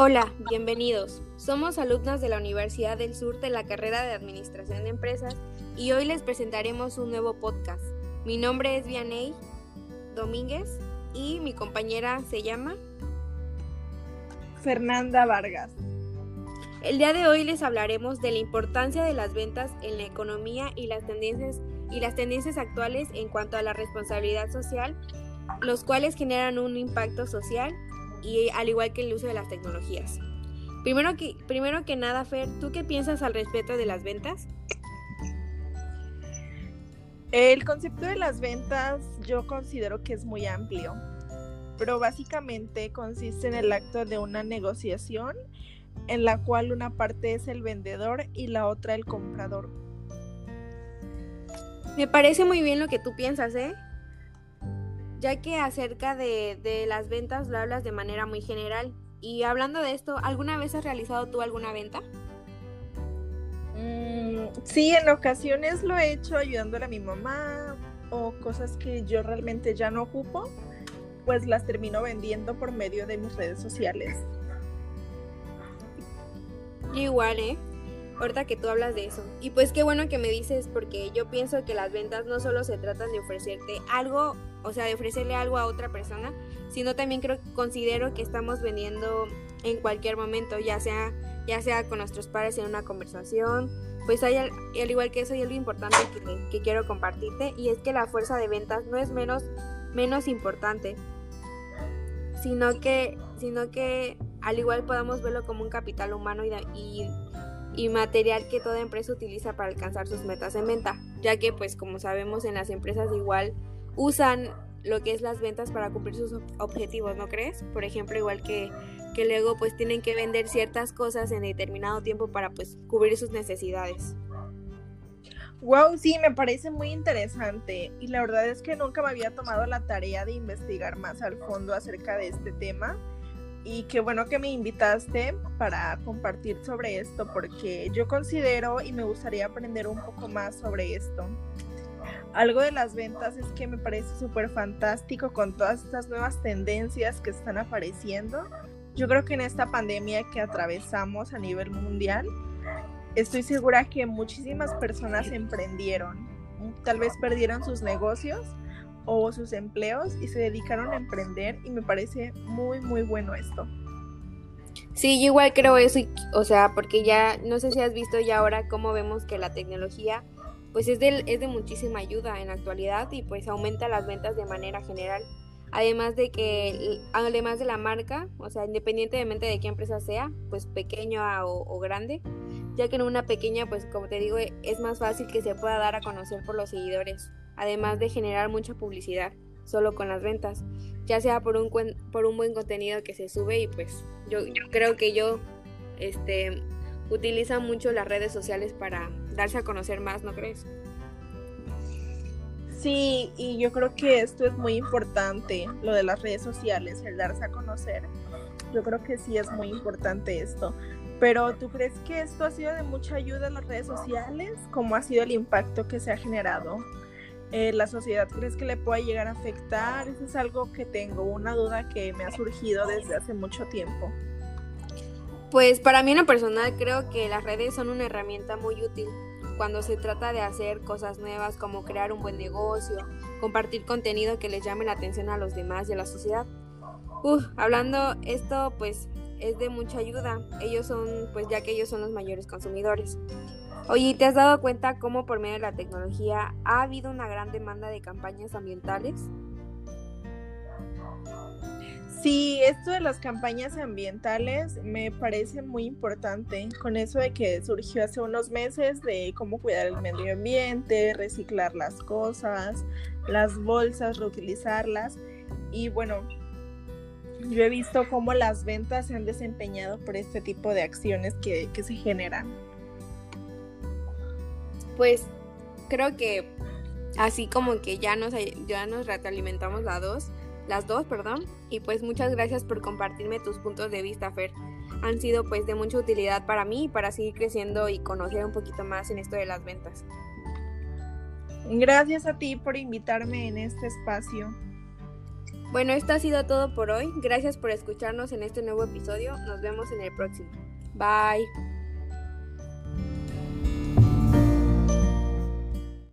Hola, bienvenidos. Somos alumnas de la Universidad del Sur de la carrera de Administración de Empresas y hoy les presentaremos un nuevo podcast. Mi nombre es Vianey Domínguez y mi compañera se llama Fernanda Vargas. El día de hoy les hablaremos de la importancia de las ventas en la economía y las tendencias y las tendencias actuales en cuanto a la responsabilidad social, los cuales generan un impacto social y al igual que el uso de las tecnologías. Primero que, primero que nada, Fer, ¿tú qué piensas al respecto de las ventas? El concepto de las ventas yo considero que es muy amplio, pero básicamente consiste en el acto de una negociación en la cual una parte es el vendedor y la otra el comprador. Me parece muy bien lo que tú piensas, ¿eh? Ya que acerca de, de las ventas lo hablas de manera muy general. Y hablando de esto, ¿alguna vez has realizado tú alguna venta? Mm, sí, en ocasiones lo he hecho ayudándole a mi mamá o cosas que yo realmente ya no ocupo, pues las termino vendiendo por medio de mis redes sociales. igual, ¿eh? Ahorita que tú hablas de eso. Y pues qué bueno que me dices, porque yo pienso que las ventas no solo se tratan de ofrecerte algo, o sea, de ofrecerle algo a otra persona, sino también creo considero que estamos vendiendo en cualquier momento, ya sea, ya sea con nuestros padres en una conversación. Pues hay, al, igual que eso hay algo importante que, quiero compartirte, y es que la fuerza de ventas no es menos, menos importante, sino que, sino que al igual podamos verlo como un capital humano y, material que toda empresa utiliza para alcanzar sus metas en venta, ya que pues como sabemos en las empresas igual usan lo que es las ventas para cumplir sus objetivos, ¿no crees? Por ejemplo, igual que, que luego pues tienen que vender ciertas cosas en determinado tiempo para pues cubrir sus necesidades. Wow, sí, me parece muy interesante y la verdad es que nunca me había tomado la tarea de investigar más al fondo acerca de este tema y qué bueno que me invitaste para compartir sobre esto porque yo considero y me gustaría aprender un poco más sobre esto. Algo de las ventas es que me parece súper fantástico con todas estas nuevas tendencias que están apareciendo. Yo creo que en esta pandemia que atravesamos a nivel mundial, estoy segura que muchísimas personas emprendieron, tal vez perdieron sus negocios o sus empleos y se dedicaron a emprender y me parece muy muy bueno esto. Sí, yo igual creo eso, o sea, porque ya no sé si has visto ya ahora cómo vemos que la tecnología pues es de, es de muchísima ayuda en la actualidad y pues aumenta las ventas de manera general. Además de que, además de la marca, o sea, independientemente de qué empresa sea, pues pequeña o, o grande, ya que en una pequeña, pues como te digo, es más fácil que se pueda dar a conocer por los seguidores además de generar mucha publicidad solo con las ventas, ya sea por un, por un buen contenido que se sube y pues yo, creo que yo este, utiliza mucho las redes sociales para darse a conocer más, ¿no crees? Sí, y yo creo que esto es muy importante, lo de las redes sociales, el darse a conocer. Yo creo que sí es muy importante esto. Pero ¿tú crees que esto ha sido de mucha ayuda en las redes sociales? ¿Cómo ha sido el impacto que se ha generado? Eh, la sociedad crees que le pueda llegar a afectar? Eso es algo que tengo, una duda que me ha surgido desde hace mucho tiempo. Pues para mí en lo personal creo que las redes son una herramienta muy útil cuando se trata de hacer cosas nuevas como crear un buen negocio, compartir contenido que les llame la atención a los demás y a la sociedad. Uf, hablando esto pues es de mucha ayuda. Ellos son pues ya que ellos son los mayores consumidores. Oye, ¿te has dado cuenta cómo por medio de la tecnología ha habido una gran demanda de campañas ambientales? Sí, esto de las campañas ambientales me parece muy importante, con eso de que surgió hace unos meses de cómo cuidar el medio ambiente, reciclar las cosas, las bolsas, reutilizarlas. Y bueno, yo he visto cómo las ventas se han desempeñado por este tipo de acciones que, se generan pues creo que así como que ya nos, ya nos retroalimentamos las dos, las dos, perdón, y pues muchas gracias por compartirme tus puntos de vista, Fer. Han sido pues de mucha utilidad para mí para seguir creciendo y conocer un poquito más en esto de las ventas. Gracias a ti por invitarme en este espacio. Bueno, esto ha sido todo por hoy. Gracias por escucharnos en este nuevo episodio. Nos vemos en el próximo. Bye.